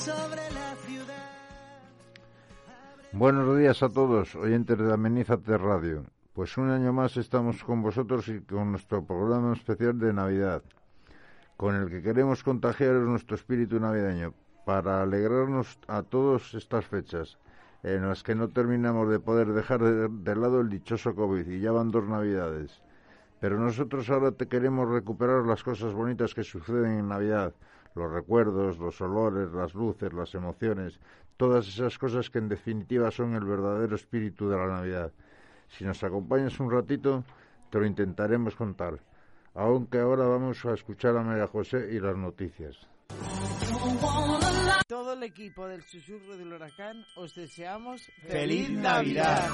sobre la ciudad. Buenos días a todos, oyentes de Amenízate Radio. Pues un año más estamos con vosotros y con nuestro programa especial de Navidad, con el que queremos contagiar nuestro espíritu navideño para alegrarnos a todas estas fechas en las que no terminamos de poder dejar de, lado el dichoso COVID y ya van dos Navidades. Pero nosotros ahora te queremos recuperar las cosas bonitas que suceden en Navidad, los recuerdos, los olores, las luces, las emociones, todas esas cosas que en definitiva son el verdadero espíritu de la Navidad. Si nos acompañas un ratito, te lo intentaremos contar. Aunque ahora vamos a escuchar a María José y las noticias. Todo el equipo del Susurro del Huracán os deseamos feliz Navidad.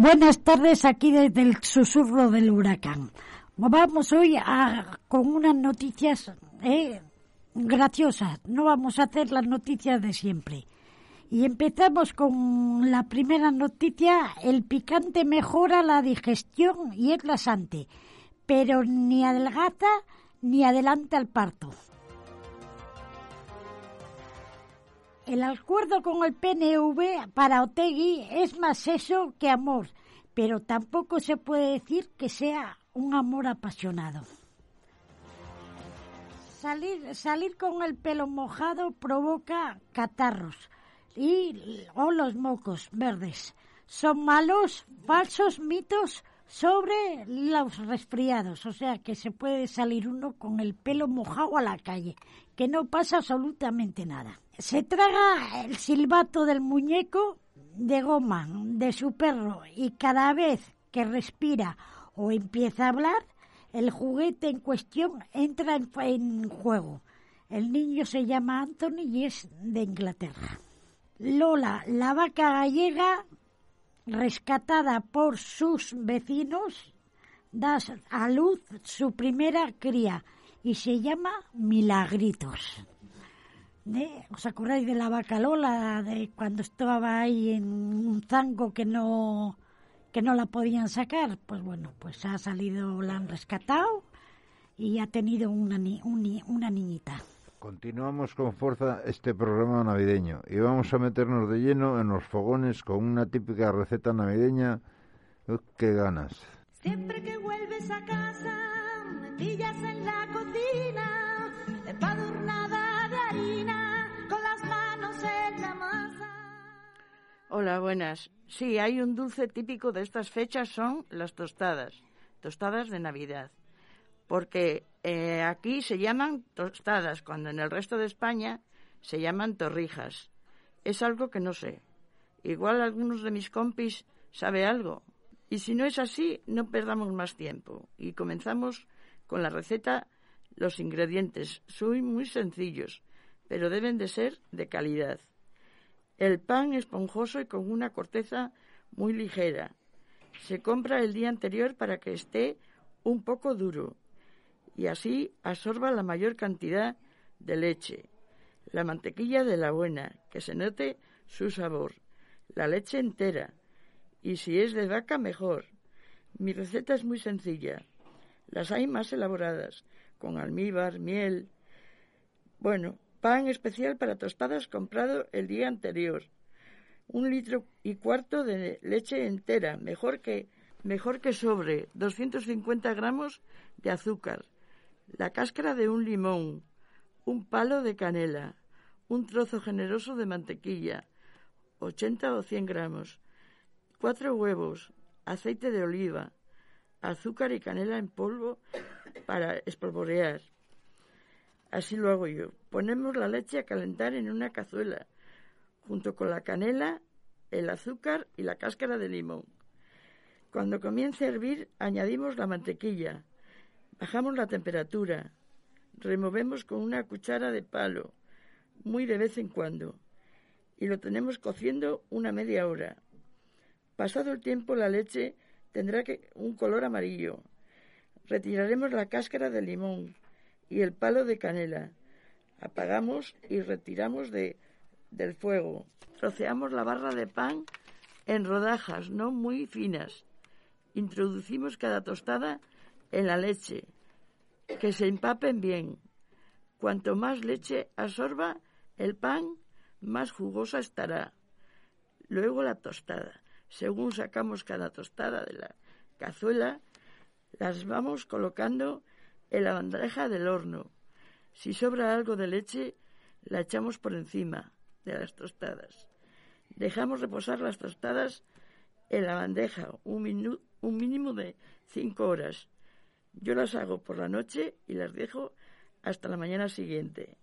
Buenas tardes aquí desde el susurro del huracán. Vamos hoy a, con unas noticias eh, graciosas. No vamos a hacer las noticias de siempre. Y empezamos con la primera noticia. El picante mejora la digestión y es lasante, pero ni adelgaza ni adelanta el parto. El acuerdo con el PNV para Otegui es más eso que amor, pero tampoco se puede decir que sea un amor apasionado. Salir, salir con el pelo mojado provoca catarros y o los mocos verdes. Son malos, falsos mitos sobre los resfriados, o sea que se puede salir uno con el pelo mojado a la calle, que no pasa absolutamente nada. Se traga el silbato del muñeco de goma de su perro y cada vez que respira o empieza a hablar, el juguete en cuestión entra en, juego. El niño se llama Anthony y es de Inglaterra. Lola, la vaca gallega, rescatada por sus vecinos, da a luz su primera cría y se llama Milagritos. ¿os acordáis de la vaca Lola, de cuando estaba ahí en un zango que no, que no la podían sacar? Pues bueno, pues ha salido, la han rescatado y ha tenido una, una niñita. Continuamos con fuerza este programa navideño y vamos a meternos de lleno en los fogones con una típica receta navideña. ¡Qué ganas! Siempre que vuelves a casa, me pillas en la cocina, empadurnada de harina, con las manos en la masa. Hola, buenas. Sí, hay un dulce típico de estas fechas, son las tostadas, tostadas de Navidad. Porque eh, aquí se llaman tostadas, cuando en el resto de España se llaman torrijas. Es algo que no sé. Igual algunos de mis compis sabe algo, y si no es así, no perdamos más tiempo y comenzamos con la receta. Los ingredientes son muy sencillos, pero deben de ser de calidad. El pan esponjoso y con una corteza muy ligera. Se compra el día anterior para que esté un poco duro y así absorba la mayor cantidad de leche. La mantequilla de la buena, que se note su sabor. La leche entera, y si es de vaca, mejor. Mi receta es muy sencilla. Las hay más elaboradas, con almíbar, miel. Bueno, pan especial para tostadas comprado el día anterior. Un litro y cuarto de leche entera, mejor que, mejor que sobre 250 gramos de azúcar, la cáscara de un limón, un palo de canela, un trozo generoso de mantequilla, 80 o 100 gramos, cuatro huevos, aceite de oliva, azúcar y canela en polvo para espolvorear. Así lo hago yo. Ponemos la leche a calentar en una cazuela, junto con la canela, el azúcar y la cáscara de limón. Cuando comience a hervir, añadimos la mantequilla, bajamos la temperatura, removemos con una cuchara de palo, muy de vez en cuando, y lo tenemos cociendo una media hora. Pasado el tiempo, la leche tendrá un color amarillo. Retiraremos la cáscara del limón, y el palo de canela. Apagamos y retiramos de, del fuego. Troceamos la barra de pan en rodajas no muy finas. Introducimos cada tostada en la leche, que se empapen bien. Cuanto más leche absorba el pan, más jugosa estará. Luego la tostada. Según sacamos cada tostada de la cazuela, las vamos colocando en la bandeja del horno. Si sobra algo de leche, la echamos por encima de las tostadas. Dejamos reposar las tostadas en la bandeja un, un mínimo de cinco horas. Yo las hago por la noche y las dejo hasta la mañana siguiente.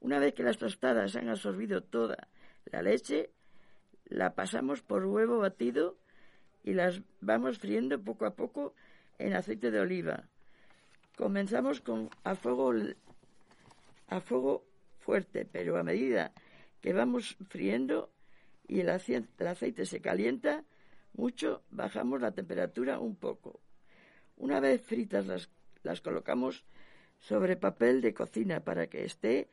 Una vez que las tostadas han absorbido toda la leche, la pasamos por huevo batido y las vamos friendo poco a poco en aceite de oliva. Comenzamos con a fuego a fuego fuerte, pero a medida que vamos friendo y el aceite se calienta mucho, bajamos la temperatura un poco. Una vez fritas las, las colocamos sobre papel de cocina para que esté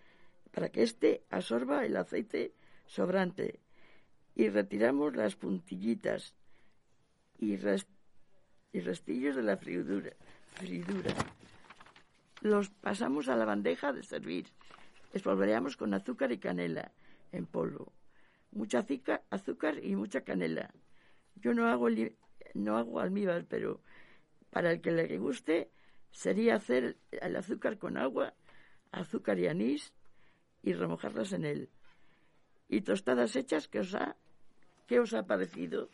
para que éste absorba el aceite sobrante y retiramos las puntillitas y, restillos de la fridura, fridura. Los pasamos a la bandeja de servir. Espolvoreamos con azúcar y canela en polvo. Mucha azúcar, y mucha canela. Yo no hago, no hago almíbar, pero para el que le guste sería hacer el azúcar con agua, azúcar y anís y remojarlas en él. Y tostadas hechas, ¿qué os ha, qué os ha parecido?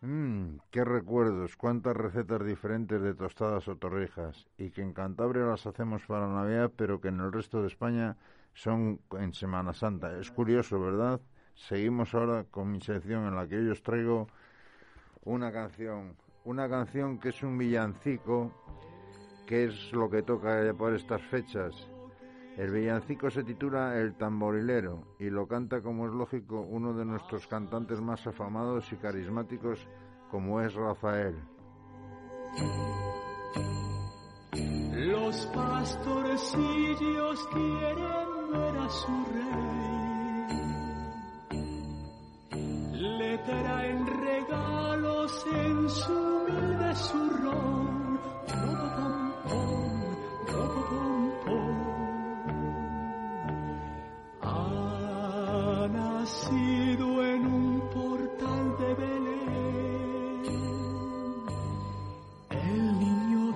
Mmm, qué recuerdos, cuántas recetas diferentes de tostadas o torrijas, y que en Cantabria las hacemos para Navidad, pero que en el resto de España son en Semana Santa. Es curioso, ¿verdad? Seguimos ahora con mi sección en la que yo os traigo una canción, una canción que es un villancico, que es lo que toca por estas fechas. El villancico se titula El tamborilero y lo canta, como es lógico, uno de nuestros cantantes más afamados y carismáticos, como es Rafael. Los pastorcillos quieren ver a su rey. Le traen regalos en su humilde zurrón. Ha nacido en un portal de Belén. El niño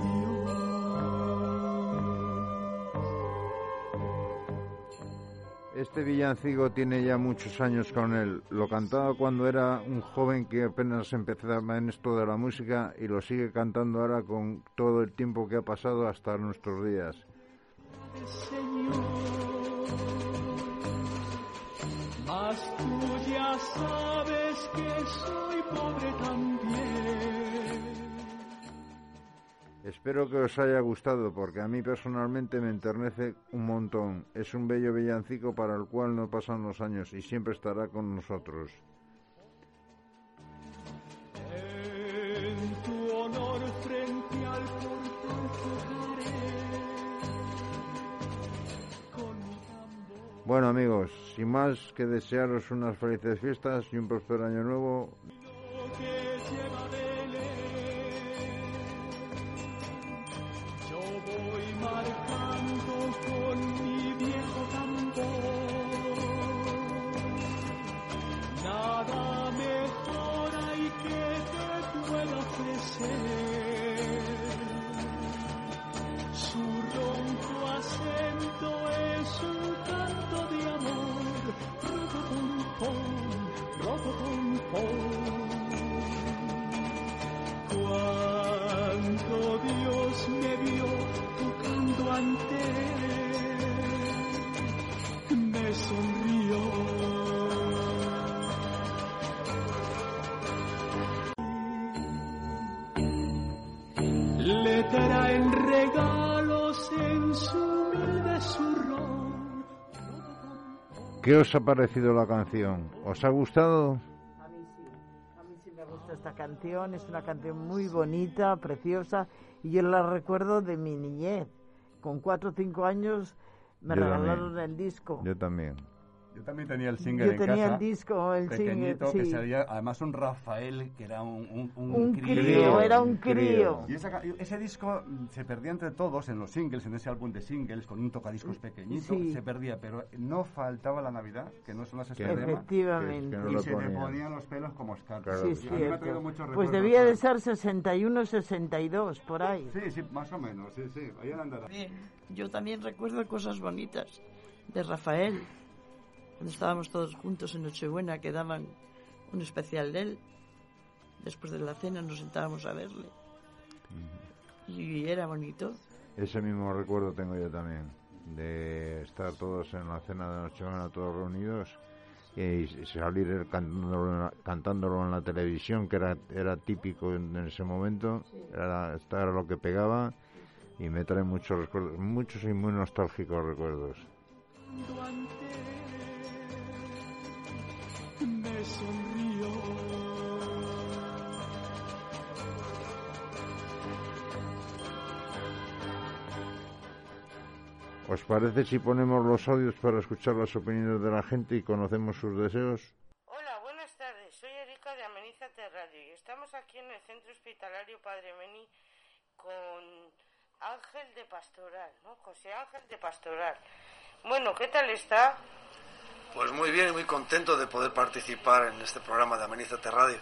Este villancico tiene ya muchos años con él. Lo cantaba cuando era un joven que apenas empezaba en esto de la música y lo sigue cantando ahora con todo el tiempo que ha pasado hasta nuestros días. Señor, tú ya sabes que soy pobre también. Espero que os haya gustado porque a mí personalmente me enternece un montón. Es un bello villancico para el cual no pasan los años y siempre estará con nosotros. Bueno amigos, sin más que desearos unas felices fiestas y un próspero año nuevo, ¿Qué os ha parecido la canción? ¿Os ha gustado? A mí sí, a mí sí me gusta esta canción, es una canción muy bonita, preciosa, y yo la recuerdo de mi niñez. Con cuatro o cinco años me Yo regalaron también. el disco. Yo también. Yo también tenía el single Yo en tenía casa. el disco, el single, pequeñito, que sí. salía, además un Rafael, que era un, un, un Un crío. crío, era un crío. crío. Y esa ese disco se perdía entre todos en los singles, en ese álbum de singles, con un tocadiscos pequeñito, Sí. se perdía, pero no faltaba la Navidad, que no son las Que extremas, Efectivamente. Que- que no y se le ponían. ponían los pelos como escarpas. Claro, Sí, Pues debía de ser 61, 62, por ahí. Sí, sí, más o menos, sí, sí, ahí andará. Bien, yo también recuerdo cosas bonitas de Rafael, cuando estábamos todos juntos en Nochebuena, que daban un especial de él. Después de la cena nos sentábamos a verle. Y era bonito. Ese mismo recuerdo tengo yo también, de estar todos en la cena de Nochebuena, todos reunidos, y salir él cantándolo, en la- cantándolo en la televisión, que era, era típico en, ese momento, era, era lo que pegaba, y me trae muchos recuerdos, muchos y muy nostálgicos recuerdos. Cuando ante él me sonrió. ¿Os parece si ponemos los audios para escuchar las opiniones de la gente y conocemos sus deseos? Hola, buenas tardes. Soy Erika de Amenízate Radio y estamos aquí en el Centro Hospitalario Padre Meni con Ángel de Pastoral, ¿no? José Ángel de Pastoral. Bueno, ¿qué tal está? Pues muy bien y muy contento de poder participar en este programa de Amenízate Radio.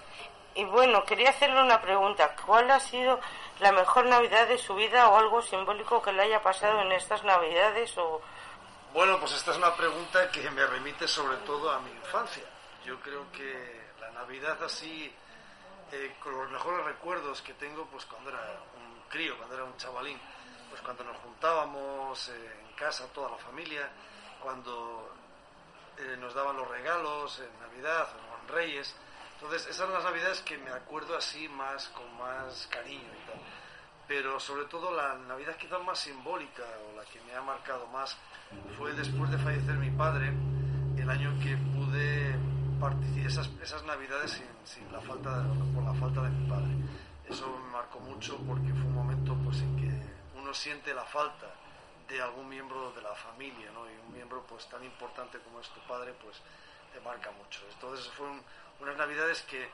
Y bueno, quería hacerle una pregunta. ¿Cuál ha sido la mejor Navidad de su vida o algo simbólico que le haya pasado en estas Navidades o Bueno, pues esta es una pregunta que me remite sobre todo a mi infancia. Yo creo que la Navidad así, eh, con los mejores recuerdos que tengo, pues cuando era un crío, cuando era un chavalín, pues cuando nos juntábamos eh, en casa toda la familia, cuando eh, nos daban los regalos en Navidad o en Reyes. Entonces, esas son las Navidades que me acuerdo así más, con más cariño y tal. Pero sobre todo la Navidad quizás más simbólica o la que me ha marcado más fue después de fallecer mi padre, el año que pude participar esas, esas Navidades sin, la falta, por la falta de mi padre. Eso me marcó mucho porque fue un momento pues en que uno siente la falta de algún miembro de la familia, ¿no? Y un miembro pues tan importante como es tu padre, pues te marca mucho. Entonces fueron unas navidades que,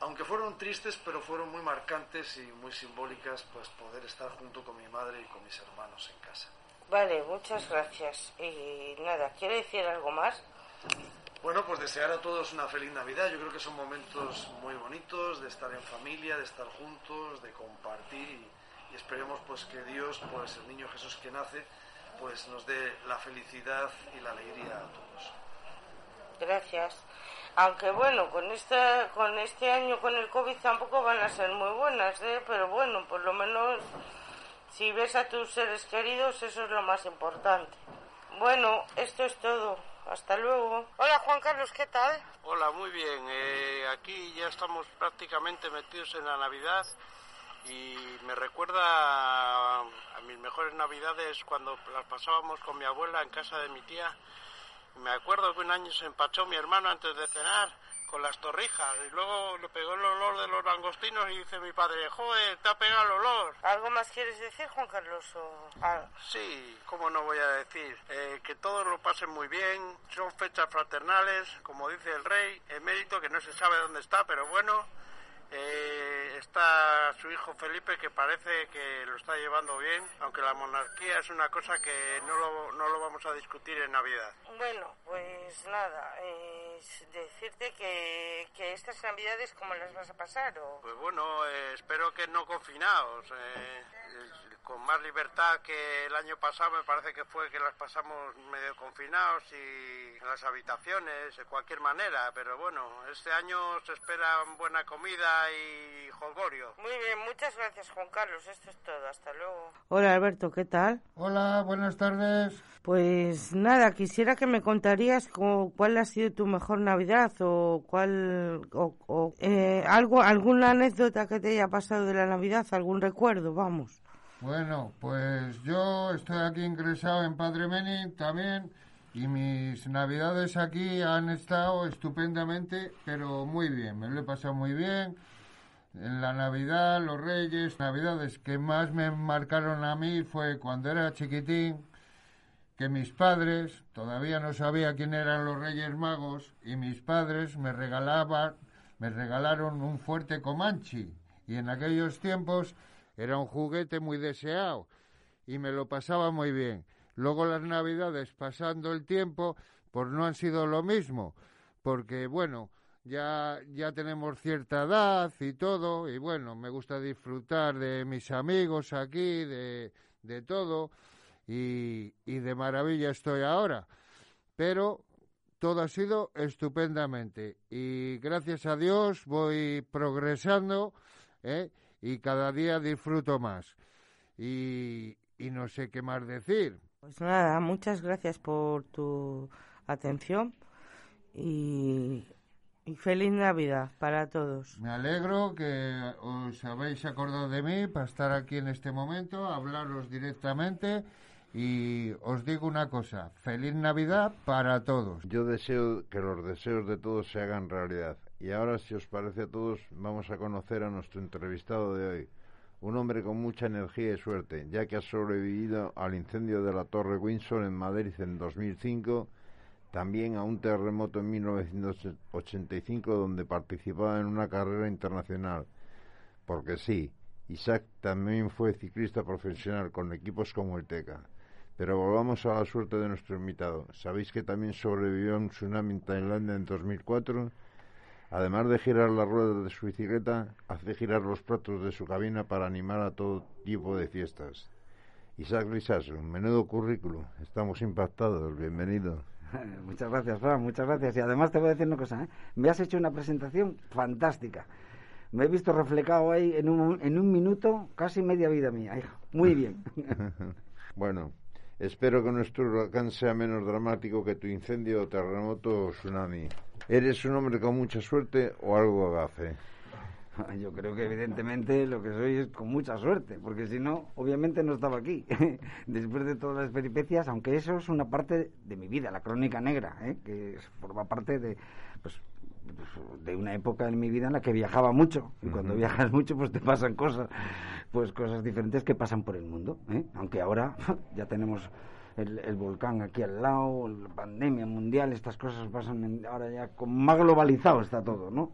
aunque fueron tristes, pero fueron muy marcantes y muy simbólicas, pues poder estar junto con mi madre y con mis hermanos en casa. Vale, muchas gracias. Y nada, ¿quiere decir algo más? Bueno, pues desear a todos una feliz Navidad. Yo creo que son momentos muy bonitos de estar en familia, de estar juntos, de compartir y, esperemos pues que Dios, pues el niño Jesús que nace, pues nos dé la felicidad y la alegría a todos. Gracias. Aunque bueno, con esta, con este año con el COVID tampoco van a ser muy buenas, ¿eh? Pero bueno, por lo menos si ves a tus seres queridos, eso es lo más importante. Bueno, esto es todo. Hasta luego. Hola Juan Carlos, ¿qué tal? Hola, muy bien. Eh, aquí ya estamos prácticamente metidos en la Navidad y me recuerda a, mis mejores Navidades cuando las pasábamos con mi abuela en casa de mi tía. Me acuerdo que un año se empachó mi hermano antes de cenar con las torrijas y luego le pegó el olor de los langostinos y dice mi padre, joder, te ha pegado el olor. ¿Algo más quieres decir, Juan Carlos? O... Ah, Sí, cómo no voy a decir. Eh, que todos lo pasen muy bien, son fechas fraternales, como dice el rey, emérito, que no se sabe dónde está, pero bueno, eh, está su hijo Felipe, que parece que lo está llevando bien, aunque la monarquía es una cosa que no lo, no lo vamos a discutir en Navidad. Bueno, pues nada, eh, decirte que, que estas navidades, ¿cómo las vas a pasar? O... Pues bueno, eh, espero que no confinados, eh, con más libertad que el año pasado, me parece que fue que las pasamos medio confinados y en las habitaciones, de cualquier manera, pero bueno, este año se espera buena comida y jolgorio. Muy bien, muchas gracias Juan Carlos, esto es todo, hasta luego. Hola Alberto, ¿qué tal? Hola, buenas tardes. Pues nada, quisiera que me contarías cu- cuál ha sido tu mejor Navidad o cuál o, o, eh, algo alguna anécdota que te haya pasado de la Navidad, algún recuerdo, vamos. Bueno, pues yo estoy aquí ingresado en Padre Meni también y mis navidades aquí han estado estupendamente, pero muy bien, me lo he pasado muy bien. En la Navidad, los Reyes, Navidades que más me marcaron a mí fue cuando era chiquitín, que mis padres, todavía no sabía quién eran los Reyes Magos, y mis padres me regalaban, me regalaron un fuerte Comanche, y en aquellos tiempos era un juguete muy deseado, y me lo pasaba muy bien. Luego las Navidades, pasando el tiempo, pues no han sido lo mismo, porque bueno, ya, ya tenemos cierta edad y todo, y bueno, me gusta disfrutar de mis amigos aquí, de, de todo, y, y de maravilla estoy ahora. Pero todo ha sido estupendamente, y gracias a Dios voy progresando, ¿eh? Y cada día disfruto más. Y, y no sé qué más decir. Pues nada, muchas gracias por tu atención y, y feliz Navidad para todos. Me alegro que os habéis acordado de mí para estar aquí en este momento, hablaros directamente y os digo una cosa, feliz Navidad para todos. Yo deseo que los deseos de todos se hagan realidad. Y ahora, si os parece a todos, vamos a conocer a nuestro entrevistado de hoy. Un hombre con mucha energía y suerte, ya que ha sobrevivido al incendio de la Torre Windsor en Madrid en 2005, también a un terremoto en 1985 donde participaba en una carrera internacional. Porque sí, Isaac también fue ciclista profesional con equipos como el TECA. Pero volvamos a la suerte de nuestro invitado. ¿Sabéis que también sobrevivió a un tsunami en Tailandia en 2004? Además de girar las ruedas de su bicicleta, hace girar los platos de su cabina para animar a todo tipo de fiestas. Isaac Risaso, menudo currículo. Estamos impactados. Bienvenido. Muchas gracias, Fran, muchas gracias. Y además te voy a decir una cosa, ¿eh? me has hecho una presentación fantástica. Me he visto reflejado ahí en un, en un minuto casi media vida mía, hijo. Muy bien. bueno, espero que nuestro huracán sea menos dramático que tu incendio, terremoto o tsunami. ¿Eres un hombre con mucha suerte o algo agafe? Yo creo que evidentemente lo que soy es con mucha suerte, porque si no, obviamente no estaba aquí. Después de todas las peripecias, aunque eso es una parte de mi vida, la crónica negra, ¿eh? que forma parte de, pues, de una época en mi vida en la que viajaba mucho. Y cuando viajas mucho, pues te pasan cosas, pues cosas diferentes que pasan por el mundo. ¿eh? Aunque ahora ya tenemos el, el volcán aquí al lado, la pandemia mundial, estas cosas pasan en- ahora ya con más globalizado está todo, ¿no?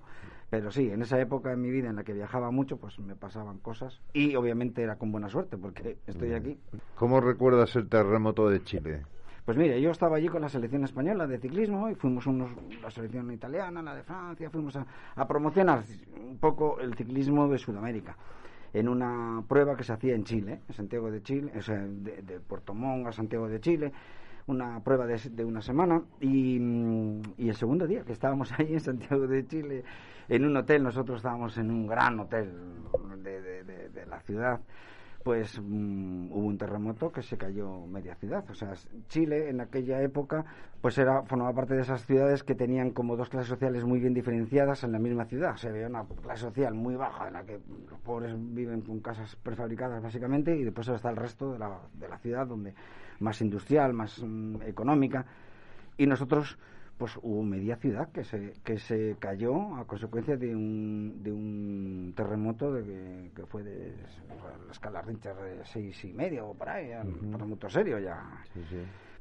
Pero sí, en esa época de mi vida en la que viajaba mucho, pues me pasaban cosas. Y obviamente era con buena suerte, porque estoy aquí. ¿Cómo recuerdas el terremoto de Chile? Pues mire, yo estaba allí con la selección española de ciclismo y fuimos unos, la selección italiana, la de Francia, fuimos a, a promocionar un poco el ciclismo de Sudamérica en una prueba que se hacía en Chile, en Santiago de Chile, o de, de Puerto Montt a Santiago de Chile, una prueba de, de una semana y, mm, y el segundo día que estábamos ahí en Santiago de Chile en un hotel, nosotros estábamos en un gran hotel de- de la ciudad, pues mm, hubo un terremoto que se cayó media ciudad. O sea, Chile en aquella época pues era formaba parte de esas ciudades que tenían como dos clases sociales muy bien diferenciadas en la misma ciudad. Se veía una clase social muy baja en la que los pobres viven con casas prefabricadas básicamente y después está el resto de la, de la ciudad donde más industrial, más mm, económica y nosotros pues hubo media ciudad que se que se cayó a consecuencia de un de un terremoto de que, que fue de la escala Richter de seis y medio o por ahí ya, un terremoto serio ya.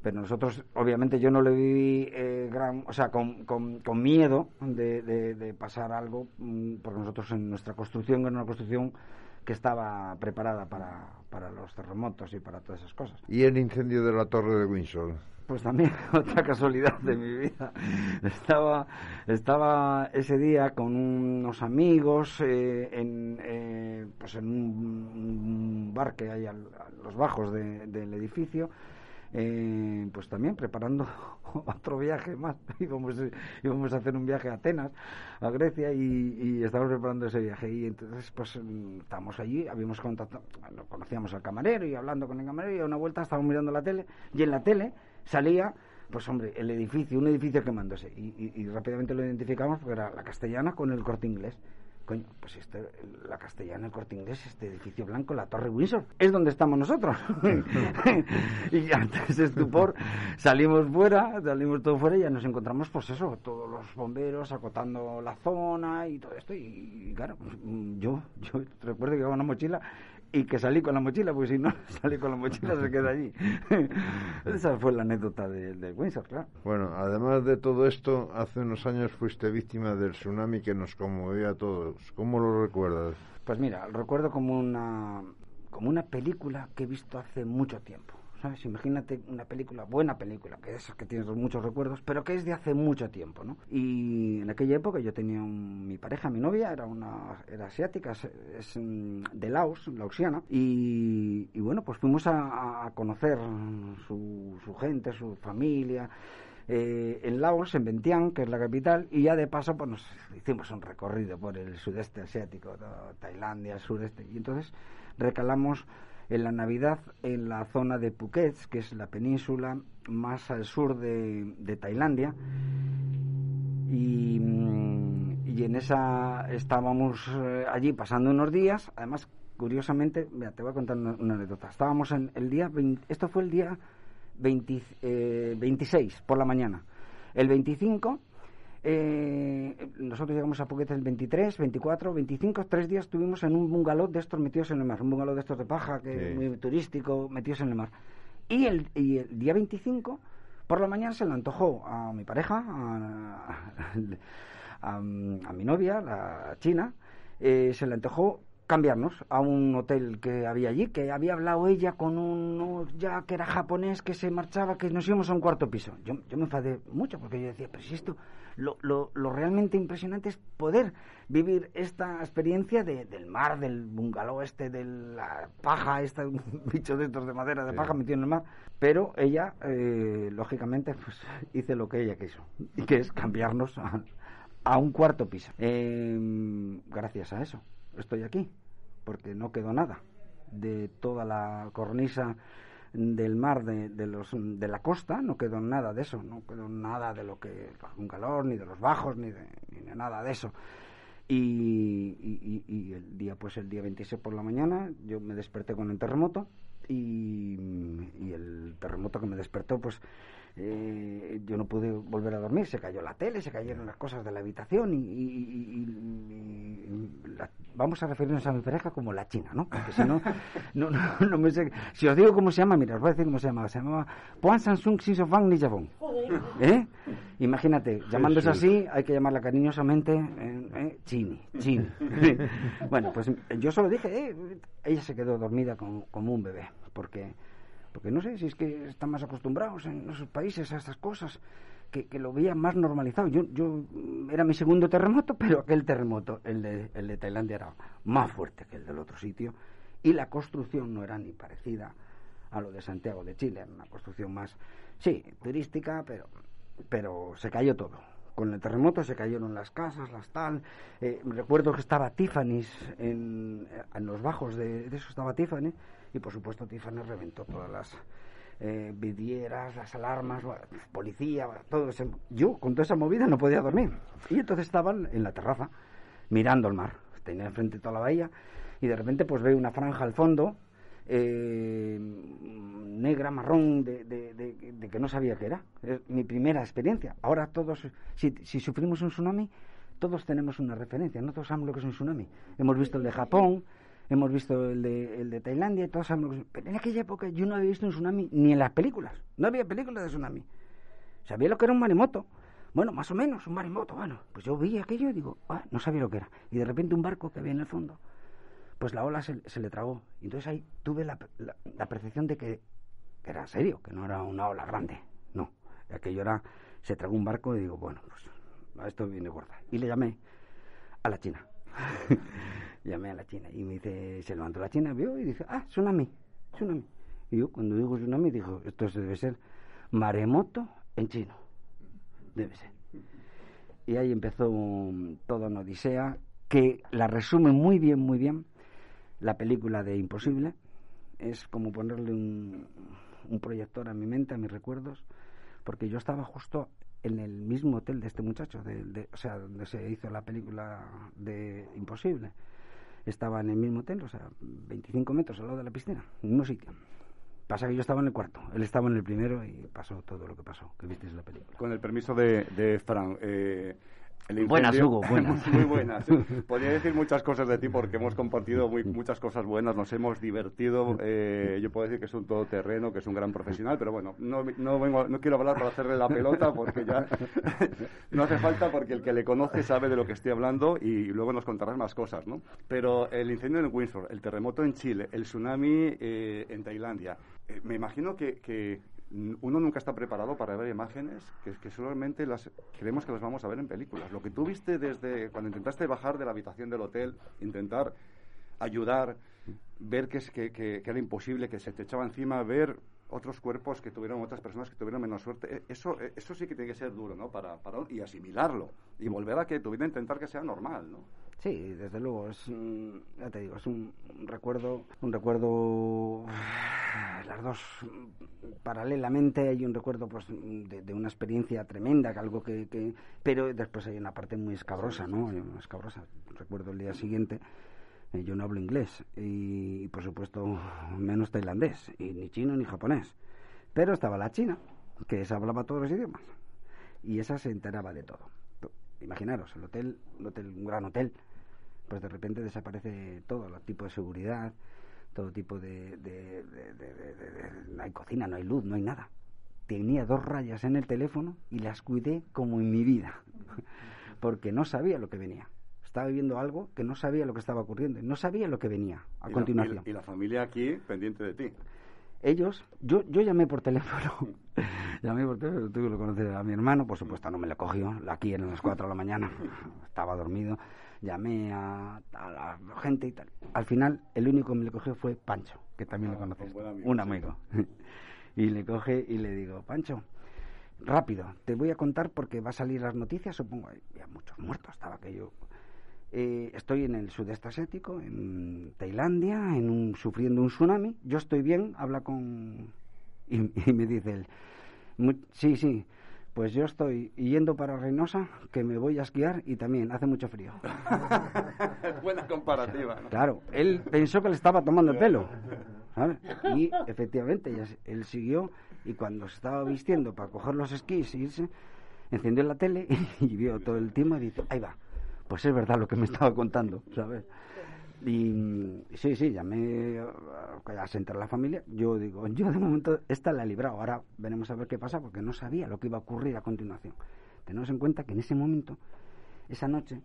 Pero nosotros obviamente yo no le viví eh, gran o sea con, con, con miedo de, de, de pasar algo mm, porque nosotros en nuestra construcción era una construcción que estaba preparada para, para los terremotos y para todas esas cosas. ¿Y el incendio de la Torre de Windsor? Pues también otra casualidad de mi vida. Estaba, estaba ese día con unos amigos eh, en, eh, pues en un, un bar que hay al- a los bajos de- del edificio. eh, pues también preparando otro viaje más. Íbamos, íbamos a hacer un viaje a Atenas, a Grecia, y, y estábamos preparando ese viaje. Y entonces, pues estábamos allí, habíamos contactado, conocíamos al camarero y hablando con el camarero, y a una vuelta estábamos mirando la tele, y en la tele salía, pues hombre, el edificio, un edificio quemándose. Y, y- rápidamente lo identificamos porque era la castellana con el corte inglés. coño, pues este, la castellana, el corte inglés, este edificio blanco, la Torre Windsor, es donde estamos nosotros. y antes de estupor salimos fuera, salimos todo fuera y ya nos encontramos, pues eso, todos los bomberos acotando la zona y todo esto. Y, claro, yo, yo recuerdo que llevaba una mochila y que salí con la mochila, porque si no salí con la mochila se queda allí. Esa fue la anécdota de, de Windsor, claro. Bueno, además de todo esto, hace unos años fuiste víctima del tsunami que nos conmovió a todos. ¿Cómo lo recuerdas? Pues mira, recuerdo como una, como una película que he visto hace mucho tiempo. ¿Sabes? Imagínate una película, buena película, que es que tienes muchos recuerdos, pero que es de hace mucho tiempo, ¿no? Y en aquella época yo tenía un- mi pareja, mi novia, era una era asiática, es, es, mm, de Laos, laosiana, y, bueno, pues fuimos a, conocer su, gente, su familia, eh, en Laos, en Vientiane, que es la capital, y ya de paso pues nos hicimos un recorrido por el sudeste asiático, Tailandia, el sureste, y entonces recalamos en la Navidad en la zona de Phuket, que es la península más al sur de, de Tailandia, y, mm, y en esa estábamos eh, allí pasando unos días, además curiosamente, mira, te voy a contar una, anécdota, estábamos en el día, 20 esto fue el día 20, eh, 26 por la mañana. El 25, eh, nosotros llegamos a Phuket el 23, 24, 25, tres días estuvimos en un bungalow de estos metidos en el mar, un bungalow de estos de paja, que Sí. muy turístico, metidos en el mar. Y el, y el día 25, por la mañana se le antojó a mi pareja, a, a- a mi novia, la china, eh, se le antojó cambiarnos a un hotel que había allí, que había hablado ella con uno ya que era japonés, que se marchaba, que nos íbamos a un cuarto piso. Yo, yo me enfadé mucho porque yo decía, pero si esto, lo, lo, lo realmente impresionante es poder vivir esta experiencia de- del mar, del bungalow este, de la paja, este bicho de estos de madera de Sí. paja metido en el mar. Pero ella, eh, lógicamente, pues hice lo que ella quiso, y que es cambiarnos a, a un cuarto piso. Eh, gracias a eso estoy aquí, porque no quedó nada. De toda la cornisa del mar de, de los de la costa no quedó nada de eso. No quedó nada de lo que un calor ni de los bajos ni de, ni de nada de eso. Y, y- y- el día pues el día 26 por la mañana yo me desperté con el terremoto y, y el terremoto que me despertó pues eh, yo no pude volver a dormir se cayó la tele se cayeron las cosas de la habitación y, y- y- y- y la- vamos a referirnos a mi pareja como la china no porque si no no, no, no me sé si os digo cómo se llama mira os voy a decir cómo se llama se llamaba Puan Samsung Sisofang Nijabong ¿Eh? Imagínate, llamándose sí. así, hay que llamarla cariñosamente eh, eh, Chini, Chini. bueno, pues yo solo dije, eh, ella se quedó dormida como, como un bebé, porque, porque no sé si es que están más acostumbrados en esos países a estas cosas, que, que lo veían más normalizado. Yo, yo era mi segundo terremoto, pero aquel terremoto, el de, el de Tailandia, era más fuerte que el del otro sitio, y la construcción no era ni parecida a lo de Santiago de Chile, era una construcción más, sí, turística, pero, pero se cayó todo. Con el terremoto se cayeron las casas, las tal. Eh, recuerdo que estaba Tiffany's en, en los bajos de, de eso estaba Tiffany y por supuesto Tiffany reventó todas las eh, vidrieras, las alarmas, policía, todo ese- Yo con toda esa movida no podía dormir. Y entonces estaban en la terraza mirando el mar. Tenía enfrente toda la bahía y de repente pues veo una franja al fondo eh, negra, marrón, de, de- de- de que no sabía qué era. Es mi primera experiencia. Ahora todos, si, si sufrimos un tsunami, todos tenemos una referencia, no todos sabemos lo que es un tsunami. Hemos visto el de Japón, hemos visto el de, el de Tailandia, y todos que es. Pero en aquella época yo no había visto un tsunami ni en las películas. No había películas de tsunami. Sabía lo que era un maremoto. Bueno, más o menos, un maremoto. Bueno, pues yo vi aquello y digo, ah, no sabía lo que era. Y de repente un barco que había en el fondo, pues la ola se, le tragó. Entonces ahí tuve la, percepción de que era serio, que no era una ola grande. No, aquello era, se tragó un barco y digo, bueno, pues esto viene gorda. Y le llamé a la china. llamé a la china y me dice, se levantó la china, vio y dice, ah, tsunami, tsunami. Y yo cuando digo tsunami digo, esto debe ser maremoto en chino. Debe ser. Y ahí empezó um, toda una odisea que la resume muy bien, muy bien la película de Imposible. Es como ponerle un, un proyector a mi mente, a mis recuerdos, porque yo estaba justo en el mismo hotel de este muchacho, de, de- o sea, donde se hizo la película de Imposible. Estaba en el mismo hotel, o sea, 25 metros al lado de la piscina, en el mismo sitio. Pasa que yo estaba en el cuarto, él estaba en el primero y pasó todo lo que pasó, que visteis en la película. Con el permiso de, de eh, Buenas, Hugo, buenas. Muy buenas. Podría decir muchas cosas de ti porque hemos compartido muy- muchas cosas buenas, nos hemos divertido. eh, yo puedo decir que es un todoterreno, que es un gran profesional, pero bueno, no, no, vengo, no quiero hablar para hacerle la pelota porque ya no hace falta porque el que le conoce sabe de lo que estoy hablando y luego nos contarás más cosas, ¿no? Pero el incendio en Windsor, el terremoto en Chile, el tsunami eh, en Tailandia, eh, me imagino que, que uno nunca está preparado para ver imágenes que, que solamente las creemos que las vamos a ver en películas. Lo que tú viste desde cuando intentaste bajar de la habitación del hotel, intentar ayudar, ver que, es, que, que- que era imposible, que se te echaba encima, ver otros cuerpos que tuvieron, otras personas que tuvieron menos suerte, eh, eso, eh, eso sí que tiene que ser duro, ¿no? Para, para, y asimilarlo y volver a que tu vida intentar que sea normal, ¿no? Sí, desde luego, es, ya te digo, es un, un recuerdo, un recuerdo, las dos, paralelamente hay un recuerdo pues de, de una experiencia tremenda, que algo que, que, pero después hay una parte muy escabrosa, ¿no? Hay una escabrosa. Recuerdo el día siguiente, eh, yo no hablo inglés y, por supuesto menos tailandés, y ni chino ni japonés, pero estaba la china, que esa hablaba todos los idiomas, y esa se enteraba de todo. Imaginaros, el hotel, un hotel, un gran hotel, pues de repente desaparece todo, el tipo de seguridad, todo tipo de, de- no hay cocina, no hay luz, no hay nada. Tenía dos rayas en el teléfono y las cuidé como en mi vida, porque no sabía lo que venía. Estaba viviendo algo que no sabía lo que estaba ocurriendo, no sabía lo que venía a Y la- continuación. y la, y la familia aquí pendiente de ti. Ellos, yo, yo llamé por teléfono, llamé por teléfono, tú lo conoces a mi hermano, por supuesto no me lo cogió, aquí eran las 4 de la mañana, estaba dormido, llamé a, a la gente y tal. Al final, el único que me lo cogió fue Pancho, que también lo conoces, buen amigo, un sí. amigo. y le coge y le digo, Pancho, rápido, te voy a contar porque va a salir las noticias, supongo, había muchos muertos, estaba aquello eh, estoy en el sudeste asiático, en Tailandia, en un, sufriendo un tsunami. Yo estoy bien, habla con... Y, y me dice él, "Mu- sí, sí, pues yo estoy yendo para Reynosa, que me voy a esquiar y también hace mucho frío. Buena comparativa, ¿no? Claro, él pensó que le estaba tomando el pelo. ¿sabes? Y efectivamente, él siguió y cuando se estaba vistiendo para coger los esquís e irse, encendió la tele y vio todo el tiempo y dice, ahí va, pues es verdad lo que me estaba contando, ¿sabes? Y sí, sí, llamé a, sentar a la familia. Yo digo, yo de momento esta la he librado. Ahora veremos a ver qué pasa porque no sabía lo que iba a ocurrir a continuación. Tenemos en cuenta que en ese momento, esa noche,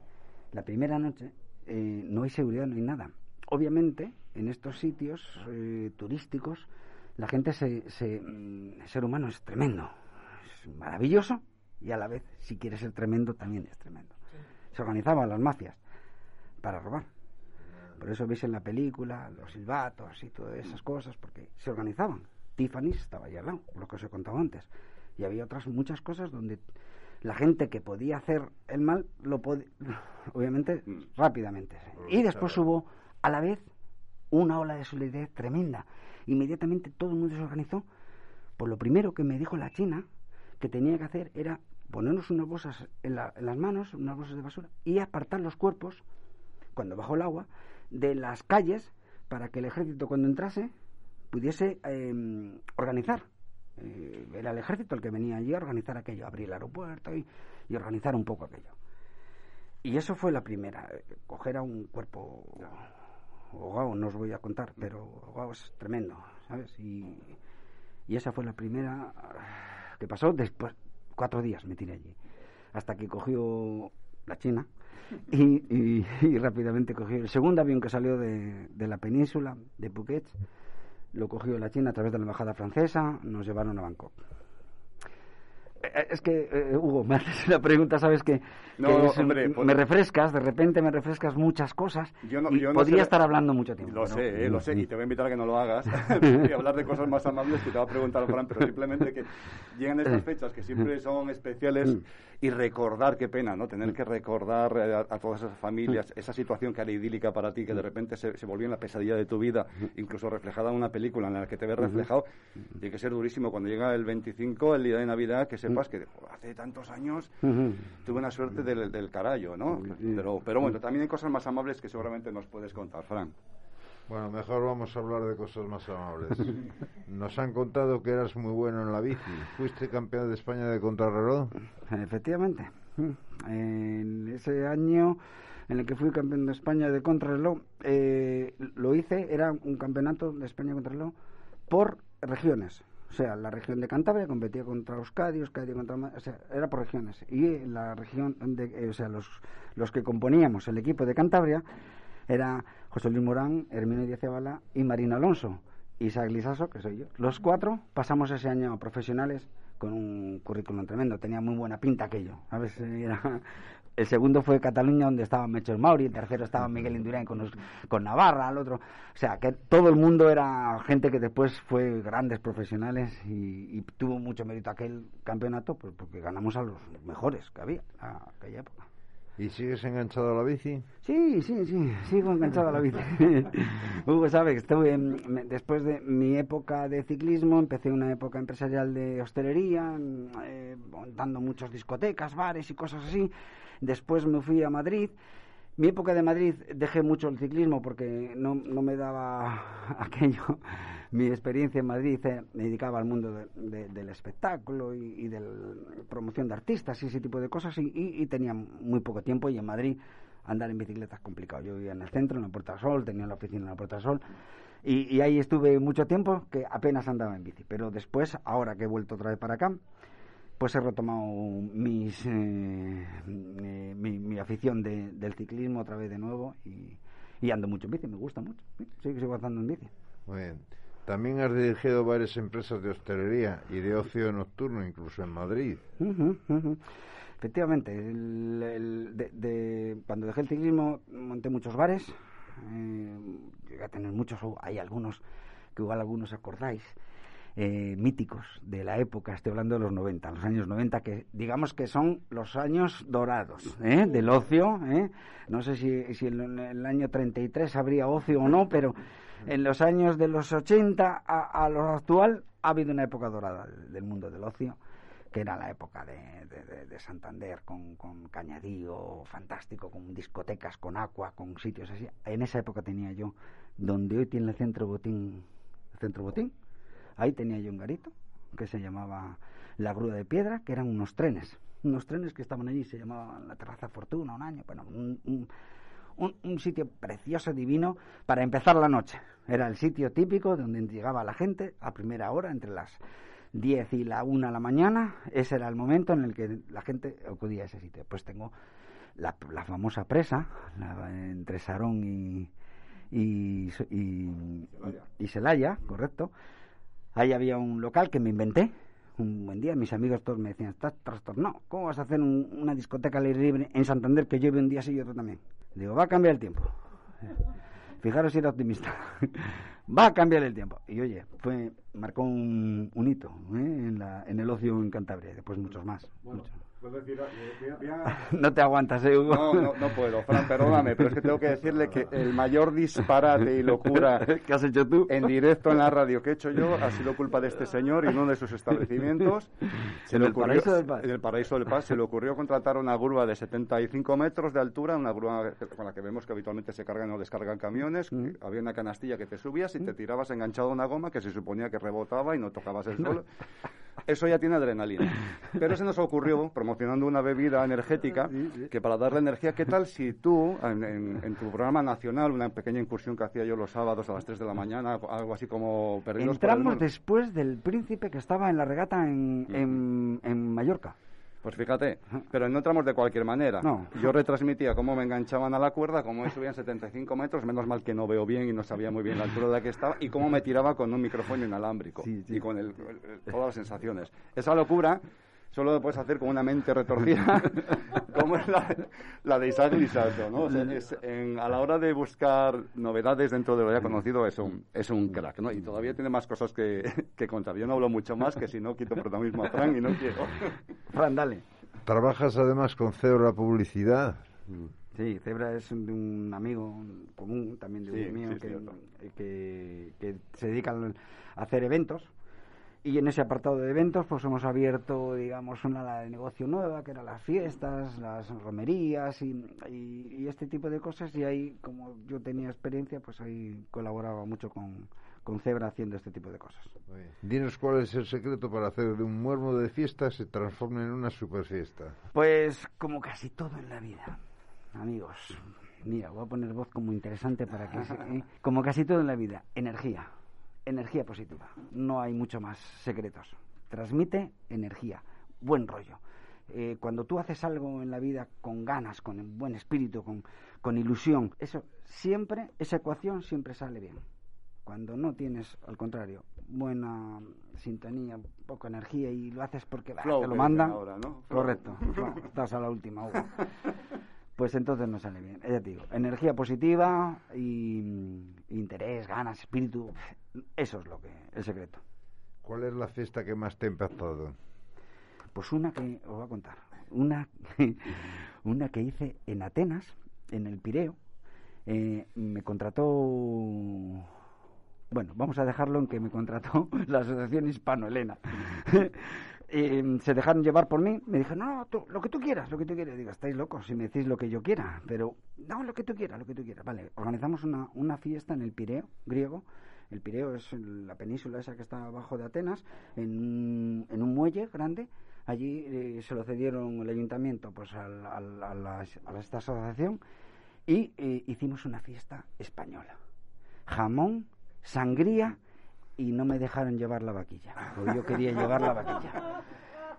la primera noche, eh, no hay seguridad, no hay nada. Obviamente, en estos sitios eh, turísticos, la gente, se, se, mm, el ser humano es tremendo, es maravilloso y a la vez, si quiere ser tremendo, también es tremendo. Se organizaban las mafias para robar. Por eso veis en la película los silbatos y todas esas cosas, porque se organizaban. Tiffany's estaba allí al lado, lo que os he contado antes. Y había otras muchas cosas donde la gente que podía hacer el mal lo podía, obviamente, rápidamente. Y después hubo, a la vez, una ola de solidaridad tremenda. Inmediatamente todo el mundo se organizó. Por lo primero que me dijo la China que tenía que hacer era ponernos unas bolsas en, la- en las manos, unas bolsas de basura, y apartar los cuerpos, cuando bajó el agua, de las calles para que el ejército cuando entrase pudiese eh, organizar. Eh, era el ejército el que venía allí a organizar aquello, abrir el aeropuerto y, y organizar un poco aquello. Y eso fue la primera, eh, coger a un cuerpo ahogado, no os voy a contar, pero ahogado es tremendo, ¿sabes? Y, y esa fue la primera ah, que pasó después, cuatro días me tiré allí, hasta que cogió la China y, y- y rápidamente cogió el segundo avión que salió de, de la península, de Phuket, lo cogió la China a través de la embajada francesa, nos llevaron a Bangkok. Eh, Es que, eh, Hugo, me haces una pregunta, ¿sabes? Que, No, que es- hombre, pues- me refrescas, de repente me refrescas muchas cosas. Yo no- y yo no podría sé- estar hablando mucho tiempo. Lo sé, eh, lo sé, y te voy a invitar a que no lo hagas y hablar de cosas más amables que te va a preguntar Fran, pero simplemente que llegan estas fechas que siempre son especiales y recordar, qué pena, ¿no? Tener que recordar eh, a, a todas esas familias, esa situación que era idílica para ti, que de repente se, se volvió en la pesadilla de tu vida, incluso reflejada en una película en la que te ves reflejado, tiene que ser durísimo. Cuando llega el 25, el día de Navidad, que sepas cosas que hace tantos años tuve una suerte del, del carayo, ¿no? Pero, pero bueno, también hay cosas más amables que seguramente nos puedes contar, Fran. Bueno, mejor vamos a hablar de cosas más amables. Nos han contado que eras muy bueno en la bici. ¿Fuiste campeón de España de contrarreloj? Efectivamente. En ese año en el que fui campeón de España de contrarreloj, eh, lo hice, era un campeonato de España de contrarreloj por regiones. O sea, la región de Cantabria competía contra Euskadi, Euskadi contra... O sea, era por regiones. Y la región, de, eh, o sea, los, los que componíamos el equipo de Cantabria era José Luis Morán, Herminio Díaz Zabala y Marino Alonso. Isaac Lisaso, que soy yo. Los cuatro pasamos ese año a profesionales con un currículum tremendo. Tenía muy buena pinta aquello. ¿sabes? Era- El segundo fue Cataluña, donde estaba Mechor Mauri. El tercero estaba Miguel Indurain con, Navarra. El otro. O sea, que todo el mundo era gente que después fue grandes profesionales y, y tuvo mucho mérito aquel campeonato pues, porque ganamos a los mejores que había a aquella época. ¿Y sigues enganchado a la bici? Sí, sí, sí, sigo enganchado a la bici. Hugo sabe que estuve, en- me- después de mi época de ciclismo, empecé una época empresarial de hostelería, mm, eh, montando muchas discotecas, bares y cosas así. Después me fui a Madrid. Mi época de Madrid dejé mucho el ciclismo porque no, no me daba aquello. Mi experiencia en Madrid eh, me dedicaba al mundo de- de- del espectáculo y, y de la promoción de artistas y ese tipo de cosas y, tenía muy poco tiempo y en Madrid andar en bicicleta es complicado. Yo vivía en el centro, en la Puerta Sol, tenía la oficina en la Puerta Sol y, y ahí estuve mucho tiempo que apenas andaba en bici. Pero después, ahora que he vuelto otra vez para acá, pues he retomado mis, eh, eh, mi, mi afición de- del ciclismo otra vez de nuevo y, y ando mucho en bici, me gusta mucho. Sigo, sigo andando en bici. Muy bien. También has dirigido varias empresas de hostelería y de ocio nocturno, incluso en Madrid. Efectivamente, el- el- de- de- cuando dejé el ciclismo monté muchos bares, eh, llegué a tener muchos, hay algunos que igual algunos acordáis, eh, míticos de la época, estoy hablando de los 90, los años 90, que digamos que son los años dorados ¿eh? del ocio. ¿eh? No sé si, en el- año 33 habría ocio o no, pero en los años de los 80 a, a lo actual ha habido una época dorada del, mundo del ocio que era la época de Santander, con, con Cañadío, fantástico, con discotecas, con agua, con sitios así. En esa época tenía yo, donde hoy tiene el centro botín, el centro botín, ahí tenía yo un garito que se llamaba La Grúa de Piedra, que eran unos trenes, unos trenes que estaban allí, se llamaban la Terraza Fortuna, un año, bueno, un, sitio precioso, divino, para empezar la noche. Era el sitio típico donde llegaba la gente a primera hora, entre las 10 y la 1 de la mañana. Ese era el momento en el que la gente acudía a ese sitio. Pues tengo la, la famosa presa, la- entre Sarón y, y, y, y Celaya, correcto. Ahí había un local que me inventé. Un buen día, mis amigos todos me decían, estás trastornado. ¿Cómo vas a hacer un- una discoteca libre en Santander que llueve un día sí y otro también? Digo, va a cambiar el tiempo. Fijaros si era optimista. Va a cambiar el tiempo. Y oye, fue marcó un, un hito ¿eh? en, la, en el ocio en Cantabria. y Después muchos más. muchos. A- No te aguantas, ¿eh, Hugo? No, no, no puedo, Fran, perdóname, pero es que tengo que decirle que el mayor disparate y locura que has hecho tú en directo en la radio que he hecho yo ha sido culpa de este señor y uno de sus establecimientos. Se ¿En le el Paraíso del Paz? En el Paraíso del Paz se le ocurrió contratar una grúa de 75 metros de altura, una grúa con la que vemos que habitualmente se cargan o descargan camiones. Mm. Había una canastilla que te subías y te tirabas enganchado a una goma que se suponía que rebotaba y no tocabas el suelo. Eso ya tiene adrenalina. Pero se nos ocurrió, promocionando una bebida energética, que para darle energía, ¿qué tal si tú, en, en- en tu programa nacional, una pequeña incursión que hacía yo los sábados a las 3 de la mañana, algo así como Perdidos por el Entramos después del príncipe que estaba en la regata en, en, en Mallorca. Pues fíjate, pero no entramos de cualquier manera. No. Yo retransmitía cómo me enganchaban a la cuerda, cómo me subían 75 metros, menos mal que no veo bien y no sabía muy bien la altura de la que estaba, y cómo me tiraba con un micrófono inalámbrico y con el- el- todas las sensaciones. Esa locura solo lo puedes hacer con una mente retorcida, como es la, la de Isaac Lisato, ¿no? O sea, es en- a la hora de buscar novedades dentro de lo ya conocido es un, es un crack, ¿no? Y todavía tiene más cosas que, que contar. Yo no hablo mucho más, que si no quito protagonismo a Fran y no quiero. Fran, dale. Trabajas además con Cebra Publicidad. Sí, Cebra es un, amigo común también de Sí, un mío sí, que, que, que se dedica a hacer eventos y en ese apartado de eventos, pues hemos abierto, digamos, una ala de negocio nueva, que eran las fiestas, las romerías y, y- y este tipo de cosas. Y ahí, como yo tenía experiencia, pues ahí colaboraba mucho con, con Zebra haciendo este tipo de cosas. Dinos cuál es el secreto para hacer de un muermo de fiesta se transforme en una super fiesta. Pues como casi todo en la vida, amigos. Mira, voy a poner voz como interesante para que... ¿eh? Como casi todo en la vida, energía. Energía positiva. No hay mucho más secretos. Transmite energía, buen rollo. Eh, cuando tú haces algo en la vida con ganas, con buen espíritu, con, con ilusión, eso siempre, esa ecuación siempre sale bien. Cuando no tienes, al contrario, buena sintonía, poca energía y lo haces porque bah, te lo mandan, ahora, ¿no? Correcto, estás a la última, Hugo. Pues entonces no sale bien. Ya te digo, energía positiva y mm, interés, ganas, espíritu, eso es lo que el secreto. ¿Cuál es la fiesta que más te ha impactado? Pues una que os voy a contar, una una que hice en Atenas, en el Pireo, eh, me contrató bueno, vamos a dejarlo en que me contrató la Asociación Hispano-Helena. Eh, se dejaron llevar por mí, me dijeron, no, tú, lo que tú quieras, lo que tú quieras. Digo, estáis locos si me decís lo que yo quiera, pero no, lo que tú quieras, lo que tú quieras. Vale, organizamos una, una fiesta en el Pireo, griego. El Pireo es la península esa que está abajo de Atenas, en un, en un muelle grande. Allí eh, se lo cedieron el ayuntamiento pues al- a, esta asociación y eh, hicimos una fiesta española. Jamón, sangría y no me dejaron llevar la vaquilla. Yo quería llevar la vaquilla.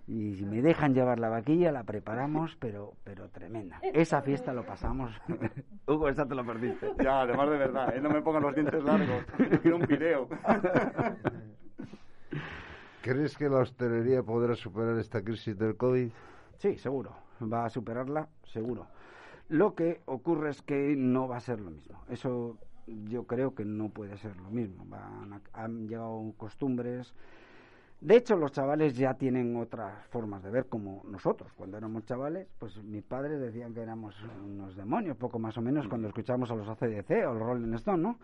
Y si me dejan llevar la vaquilla, la preparamos, pero pero tremenda. Esa fiesta lo pasamos. Hugo, esa te lo perdiste. Ya, además de verdad, ¿eh? no me pongan los dientes largos. Quiero un pireo. ¿Crees que la hostelería podrá superar esta crisis del COVID? Sí, seguro. Va a superarla, seguro. Lo que ocurre es que no va a ser lo mismo. Eso yo creo que no puede ser lo mismo. Van a- han llegado costumbres. De hecho, los chavales ya tienen otras formas de ver como nosotros. Cuando éramos chavales, pues mis padres decían que éramos unos demonios, poco más o menos, cuando escuchábamos a los ACDC o los Rolling Stone, ¿no?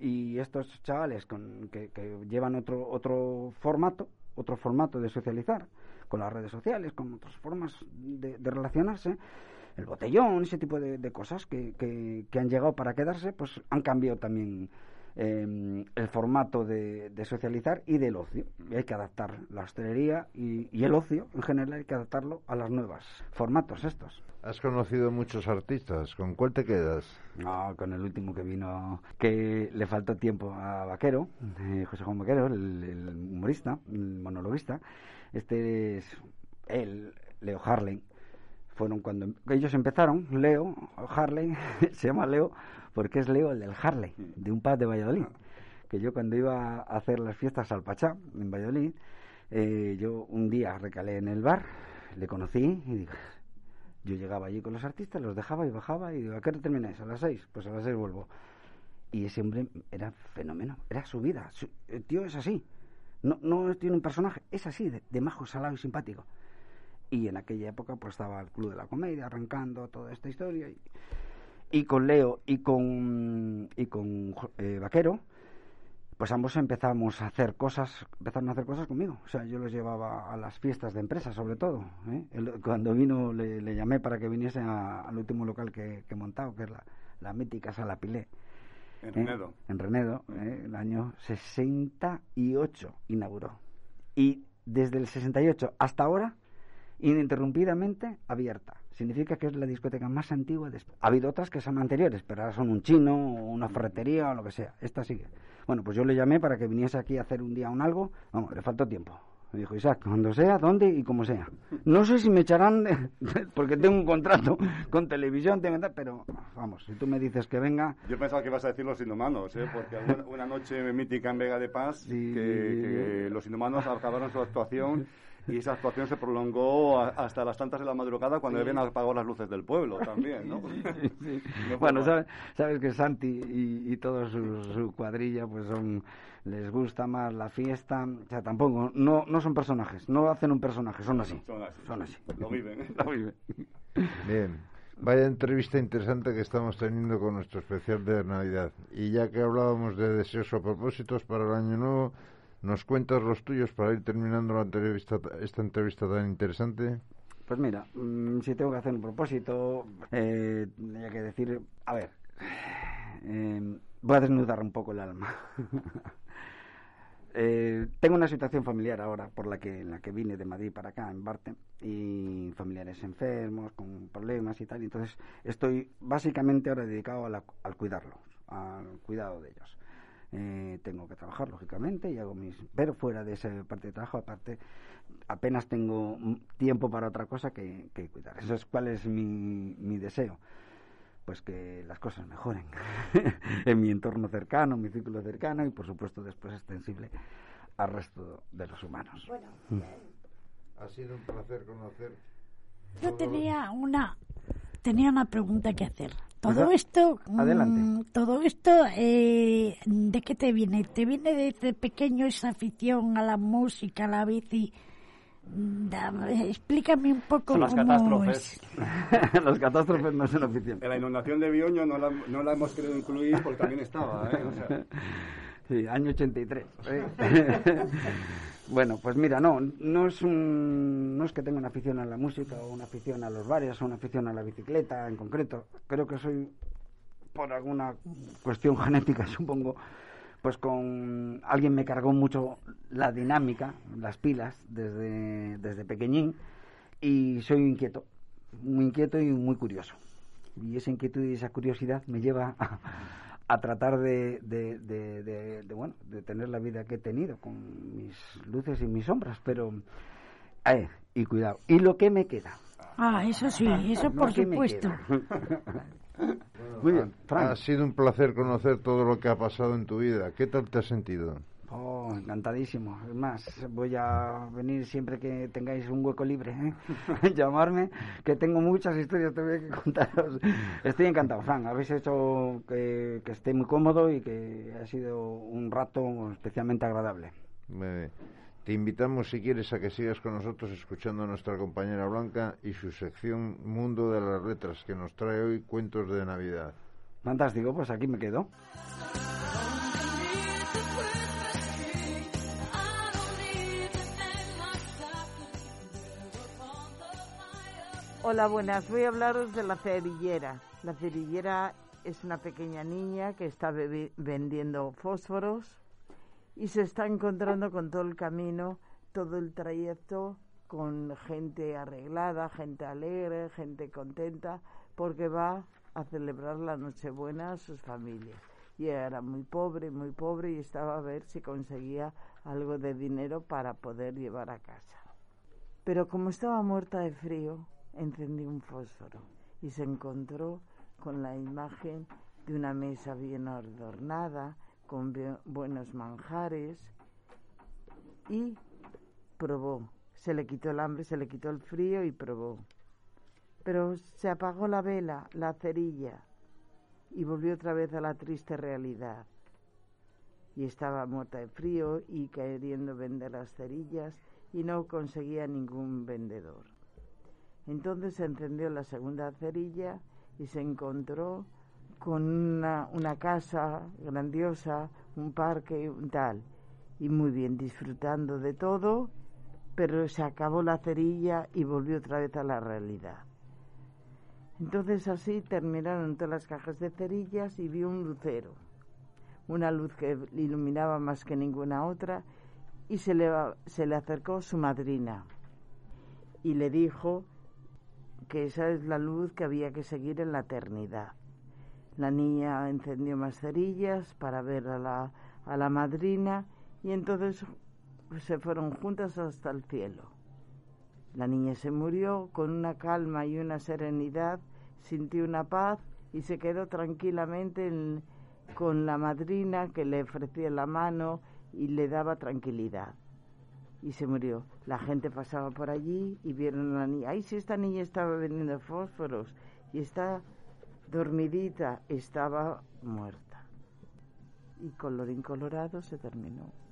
Y estos chavales con, que, que llevan otro, otro formato, otro formato de socializar, con las redes sociales, con otras formas de, de relacionarse, el botellón, ese tipo de, de cosas que, que, que han llegado para quedarse, pues han cambiado también eh, el formato de, de socializar y del ocio. Y hay que adaptar la hostelería y, y el ocio en general hay que adaptarlo a los nuevos formatos estos. Has conocido muchos artistas. ¿Con cuál te quedas? No, con el último que vino, que le faltó tiempo a Vaquero, eh, José Juan Vaquero, el, el humorista, el monologuista. Este es él, Leo Harley. Fueron cuando ellos empezaron, Leo, Harley, se llama Leo porque es Leo el del Harley, de un pub de Valladolid. Que yo cuando iba a hacer las fiestas al Pachá, en Valladolid, eh, yo un día recalé en el bar, le conocí y digo, yo llegaba allí con los artistas, los dejaba y bajaba y digo, ¿a qué hora termináis? ¿A las seis? Pues a las seis vuelvo. Y ese hombre era fenómeno, era su vida. Su- el tío es así. No, no tiene un personaje, es así, de, de majo, salado y simpático. Y en aquella época pues estaba el Club de la Comedia arrancando toda esta historia. Y, y con Leo y con, y con eh, Vaquero, pues ambos empezamos a hacer cosas, empezaron a hacer cosas conmigo. O sea, yo los llevaba a las fiestas de empresa, sobre todo. ¿eh? Él- cuando vino, le, le llamé para que viniese a- al último local que, que he montado, que es la, la mítica Sala Pilé. En ¿eh? Renedo. En Renedo, ¿eh? el año 68 inauguró. Y desde el 68 hasta ahora, ininterrumpidamente abierta. Significa que es la discoteca más antigua de España. Ha habido otras que son anteriores, pero ahora son un chino, o una ferretería o lo que sea. Esta sigue. Bueno, pues yo le llamé para que viniese aquí a hacer un día un algo. Vamos, le faltó tiempo. Me dijo, Isaac, cuando sea, dónde y como sea. No sé si me echarán, de- porque tengo un contrato con televisión, tengo pero vamos, si tú me dices que venga, Yo pensaba que ibas a decir los inhumanos, ¿eh? porque alguna- una noche mítica en Vega de Paz, que, que los inhumanos acabaron su actuación y esa actuación se prolongó a- hasta las tantas de la madrugada cuando Sí. habían apagado las luces del pueblo también, ¿no? Sí. No fue Bueno, sabes, sabes que Santi y, y toda su, su cuadrilla, pues son, les gusta más la fiesta, o sea, tampoco, no, no son personajes, no hacen un personaje, son así. Son así. Son así. Lo viven. ¿eh? Lo viven. Bien. Vaya entrevista interesante que estamos teniendo con nuestro especial de Navidad. Y ya que hablábamos de deseos o propósitos para el año nuevo, ¿Nos cuentas los tuyos para ir terminando la entrevista, esta entrevista tan interesante? Pues mira, mm, si tengo que hacer un propósito, eh, tendría que decir, a ver, eh, voy a desnudar un poco el alma. Eh, tengo una situación familiar ahora por la que en la que vine de Madrid para acá en Barte y familiares enfermos con problemas y tal y entonces estoy básicamente ahora dedicado a la- al cuidarlos al cuidado de ellos Eh, tengo que trabajar lógicamente y hago mis pero fuera de esa parte de trabajo aparte apenas tengo mm, tiempo para otra cosa que, que cuidar eso es cuál es mi, mi deseo pues que las cosas mejoren en mi entorno cercano, en mi círculo cercano y por supuesto después extensible al resto de los humanos. Ha sido un placer conocer. Yo tenía una tenía una pregunta que hacer. Todo esto, mm, Adelante. todo esto, eh, ¿de qué te viene? ¿Te viene desde pequeño esa afición a la música, a la bici? Mm, da- explícame un poco Son las cómo catástrofes. es. Las catástrofes no son oficiales. En la inundación de Bioño no la, no la hemos querido incluir porque también estaba, ¿eh? O sea, Sí, año 83. ¿eh? bueno, pues mira, no, no es un, no es que tenga una afición a la música o una afición a los bares o una afición a la bicicleta en concreto. Creo que soy por alguna cuestión genética, supongo, pues con alguien me cargó mucho la dinámica, las pilas desde desde pequeñín y soy inquieto, muy inquieto y muy curioso. Y esa inquietud y esa curiosidad me lleva a, a tratar de, de, de, de- de, bueno, de tener la vida que he tenido, con mis luces y mis sombras, pero... eh, y cuidado. ¿Y lo que me queda? Ah, eso sí, eso Lo por supuesto. Muy bien. Ha sido un placer conocer todo lo que ha pasado en tu vida. ¿Qué tal te has sentido? Oh, encantadísimo. Es más, voy a venir siempre que tengáis un hueco libre, ¿eh? llamarme, que tengo muchas historias todavía que contaros. Estoy encantado, Fran. Habéis hecho que, que esté muy cómodo y que ha sido un rato especialmente agradable. Te invitamos, si quieres, a que sigas con nosotros escuchando a nuestra compañera Blanca y su sección Mundo de las Letras, que nos trae hoy cuentos de Navidad. Fantástico, pues aquí me quedo. Hola, buenas. Voy a hablaros de la cerillera. La cerillera es una pequeña niña que está vendiendo fósforos y se está encontrando con todo el camino, todo el trayecto con gente arreglada, gente alegre, gente contenta, porque va a celebrar la Nochebuena a sus familias. Y era muy pobre, muy pobre y estaba a ver si conseguía algo de dinero para poder llevar a casa. Pero como estaba muerta de frío, encendió un fósforo y se encontró con la imagen de una mesa bien adornada, con bue- buenos manjares, y probó. Se le quitó el hambre, se le quitó el frío y probó. Pero se apagó la vela, la cerilla, y volvió otra vez a la triste realidad. Y estaba muerta de frío y queriendo vender las cerillas y no conseguía ningún vendedor. Entonces se encendió la segunda cerilla y se encontró con una, casa grandiosa, un parque, un tal, y muy bien disfrutando de todo, pero se acabó la cerilla y volvió otra vez a la realidad. Entonces así terminaron todas las cajas de cerillas y vio un lucero, una luz que iluminaba más que ninguna otra, y se le acercó su madrina y le dijo que esa es la luz que había que seguir en la eternidad. La niña encendió más cerillas para ver a la, a la madrina y entonces se fueron juntas hasta el cielo. La niña se murió con una calma y una serenidad, sintió una paz y se quedó tranquilamente en- con la madrina que le ofrecía la mano y le daba tranquilidad. Y se murió. La gente pasaba por allí y vieron a la niña. Ay, si esta niña estaba vendiendo fósforos y está dormidita, estaba muerta. Y colorín colorado se terminó.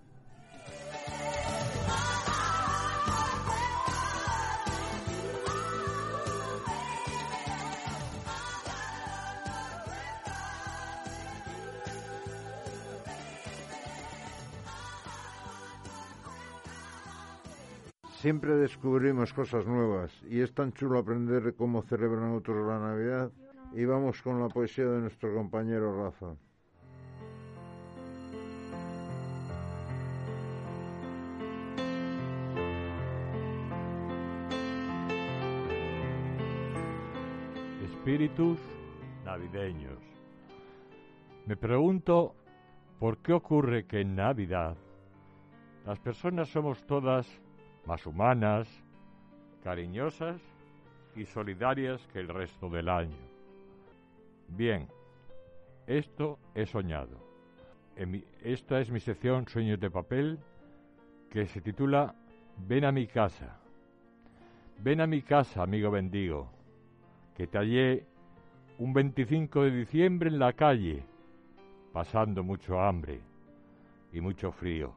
Siempre descubrimos cosas nuevas y es tan chulo aprender cómo celebran otros la Navidad. Y vamos con la poesía de nuestro compañero Rafa. Espíritus navideños. Me pregunto por qué ocurre que en Navidad las personas somos todas más humanas, cariñosas y solidarias que el resto del año. Bien, esto he soñado. esta es mi sección Sueños de Papel que se titula Ven a mi casa. Ven a mi casa, amigo bendigo, que te hallé un 25 de diciembre en la calle, pasando mucho hambre y mucho frío.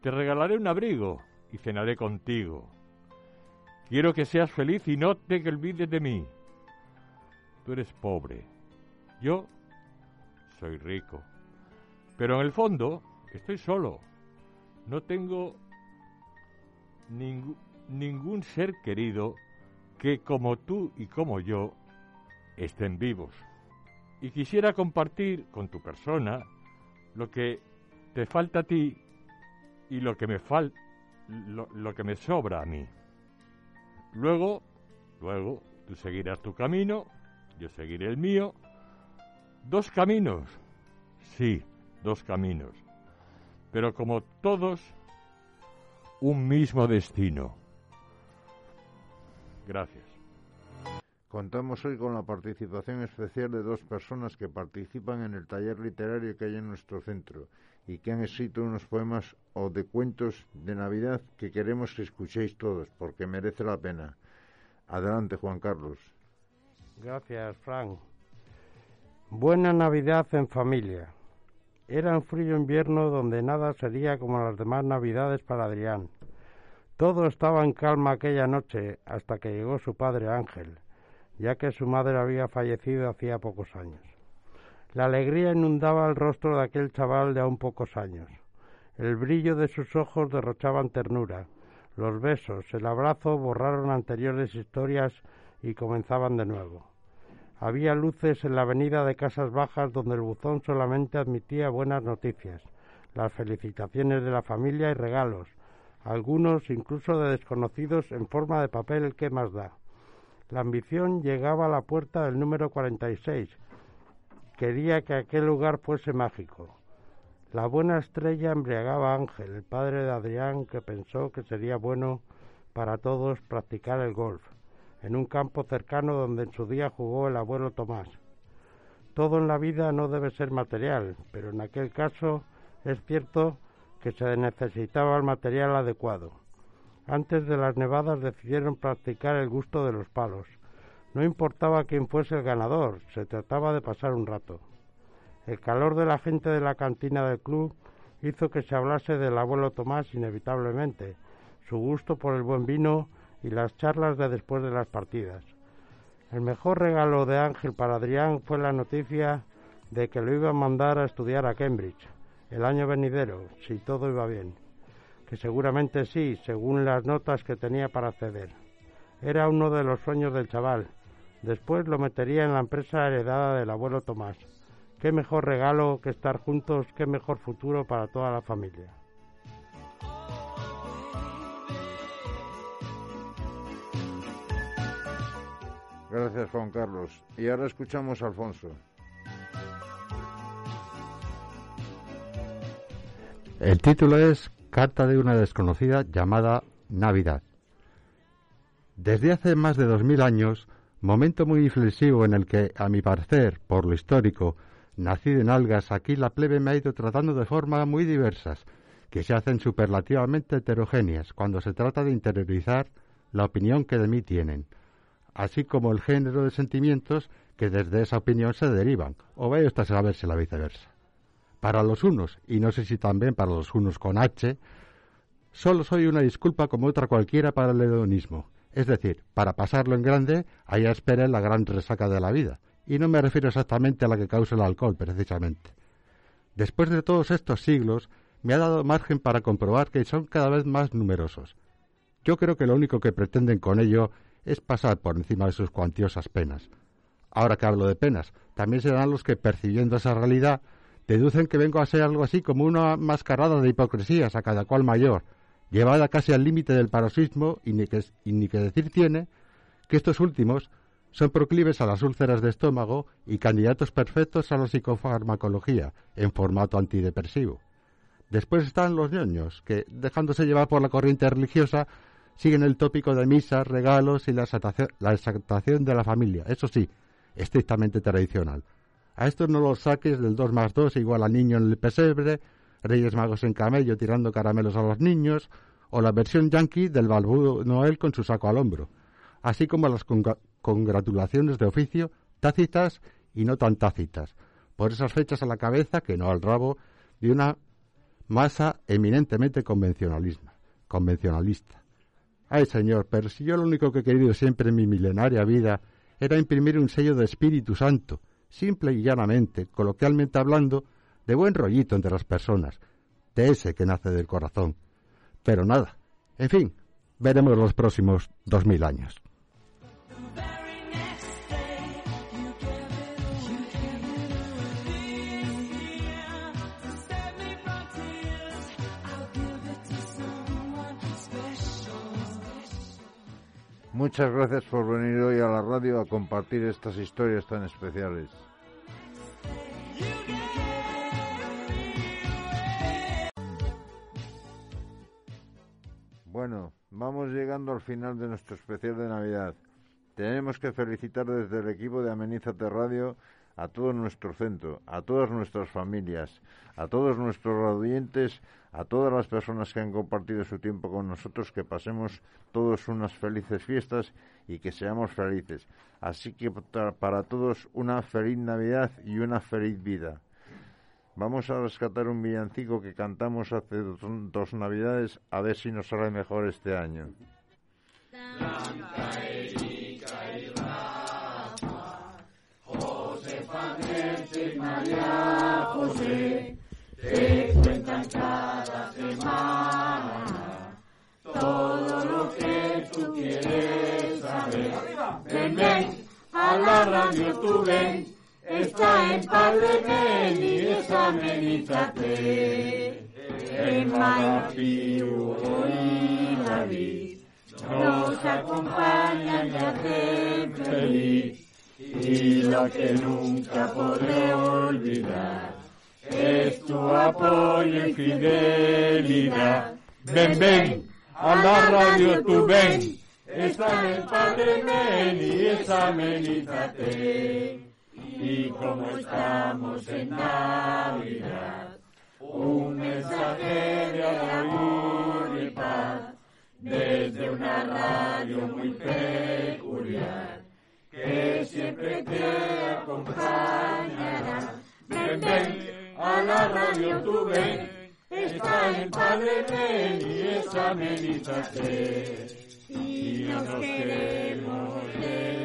Te regalaré un abrigo y cenaré contigo. Quiero que seas feliz y no te olvides de mí. Tú eres pobre, yo soy rico, pero en el fondo estoy solo. No tengo ningún ser querido que como tú y como yo estén vivos. Y quisiera compartir con tu persona lo que te falta a ti y lo que me falta lo, que me sobra a mí. Luego, luego, tú seguirás tu camino, yo seguiré el mío. Dos caminos, sí, dos caminos. Pero como todos, un mismo destino. Gracias. Contamos hoy con la participación especial de dos personas que participan en el taller literario que hay en nuestro centro y que han escrito unos poemas o de cuentos de Navidad que queremos que escuchéis todos porque merece la pena. Adelante, Juan Carlos. Gracias, Frank. Buena Navidad en familia. Era un frío invierno donde nada sería como las demás Navidades para Adrián. Todo estaba en calma aquella noche hasta que llegó su padre Ángel ya que su madre había fallecido hacía pocos años. La alegría inundaba el rostro de aquel chaval de aún pocos años. El brillo de sus ojos derrochaban ternura. Los besos, el abrazo borraron anteriores historias y comenzaban de nuevo. Había luces en la avenida de Casas Bajas donde el buzón solamente admitía buenas noticias, las felicitaciones de la familia y regalos, algunos incluso de desconocidos en forma de papel que más da. La ambición llegaba a la puerta del número 46. Quería que aquel lugar fuese mágico. La buena estrella embriagaba a Ángel, el padre de Adrián, que pensó que sería bueno para todos practicar el golf, en un campo cercano donde en su día jugó el abuelo Tomás. Todo en la vida no debe ser material, pero en aquel caso es cierto que se necesitaba el material adecuado. Antes de las nevadas decidieron practicar el gusto de los palos. No importaba quién fuese el ganador, se trataba de pasar un rato. El calor de la gente de la cantina del club hizo que se hablase del abuelo Tomás inevitablemente, su gusto por el buen vino y las charlas de después de las partidas. El mejor regalo de Ángel para Adrián fue la noticia de que lo iba a mandar a estudiar a Cambridge el año venidero, si todo iba bien que seguramente sí, según las notas que tenía para acceder. Era uno de los sueños del chaval. Después lo metería en la empresa heredada del abuelo Tomás. Qué mejor regalo que estar juntos, qué mejor futuro para toda la familia. Gracias, Juan Carlos. Y ahora escuchamos a Alfonso. El título es Carta de una desconocida llamada Navidad. Desde hace más de dos mil años, momento muy inflexivo en el que, a mi parecer, por lo histórico, nacido en algas, aquí la plebe me ha ido tratando de formas muy diversas, que se hacen superlativamente heterogéneas cuando se trata de interiorizar la opinión que de mí tienen, así como el género de sentimientos que desde esa opinión se derivan, o vaya usted a saberse la viceversa para los unos, y no sé si también para los unos con H, solo soy una disculpa como otra cualquiera para el hedonismo. Es decir, para pasarlo en grande, allá espera la gran resaca de la vida. Y no me refiero exactamente a la que causa el alcohol, precisamente. Después de todos estos siglos, me ha dado margen para comprobar que son cada vez más numerosos. Yo creo que lo único que pretenden con ello es pasar por encima de sus cuantiosas penas. Ahora que hablo de penas, también serán los que, percibiendo esa realidad, deducen que vengo a ser algo así como una mascarada de hipocresías a cada cual mayor, llevada casi al límite del paroxismo y ni, que, decir tiene que estos últimos son proclives a las úlceras de estómago y candidatos perfectos a la psicofarmacología en formato antidepresivo. Después están los ñoños, que, dejándose llevar por la corriente religiosa, siguen el tópico de misas, regalos y la exaltación de la familia, eso sí, estrictamente tradicional. A estos no los saques del 2 más 2 igual al niño en el pesebre, Reyes Magos en camello tirando caramelos a los niños, o la versión yankee del balbudo Noel con su saco al hombro, así como las congratulaciones de oficio tácitas y no tan tácitas, por esas fechas a la cabeza que no al rabo de una masa eminentemente convencionalista. Ay, señor, pero si yo lo único que he querido siempre en mi milenaria vida era imprimir un sello de Espíritu Santo, simple y llanamente, coloquialmente hablando, de buen rollito entre las personas, de ese que nace del corazón. Pero nada, en fin, veremos los próximos dos mil años. Muchas gracias por venir hoy a la radio a compartir estas historias tan especiales. Bueno, vamos llegando al final de nuestro especial de Navidad. Tenemos que felicitar desde el equipo de Amenízate Radio a todo nuestro centro, a todas nuestras familias, a todos nuestros audientes, a todas las personas que han compartido su tiempo con nosotros, que pasemos todos unas felices fiestas y que seamos felices. Así que para todos una feliz Navidad y una feliz vida. Vamos a rescatar un villancico que cantamos hace dos, Navidades, a ver si nos sale mejor este año. María José te cuentan cada semana todo lo que tú quieres saber. Ven, ven, a la radio tú ven, está en Padre Meni, es amenízate. En Pío y David nos acompañan y hacen feliz y lo que nunca podré olvidar es tu apoyo y fidelidad. Ven, ven, a la radio tú ven, está en el Padre Men y esa amenízate. Y como estamos en Navidad, un mensaje de amor y paz desde una radio muy peculiar que siempre te acompañará. Ven, ven, a la radio tú ven, está el Padre ven y es. Y nos queremos despedir,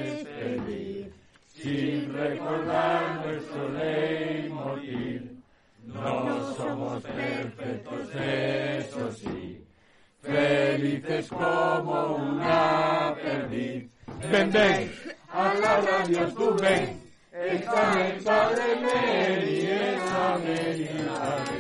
sin recordar nuestro leitmotiv. No somos perfectos, eso sí, felices como una perdiz. Ven, ven, a la radio tú ven, el Padre esa Meri,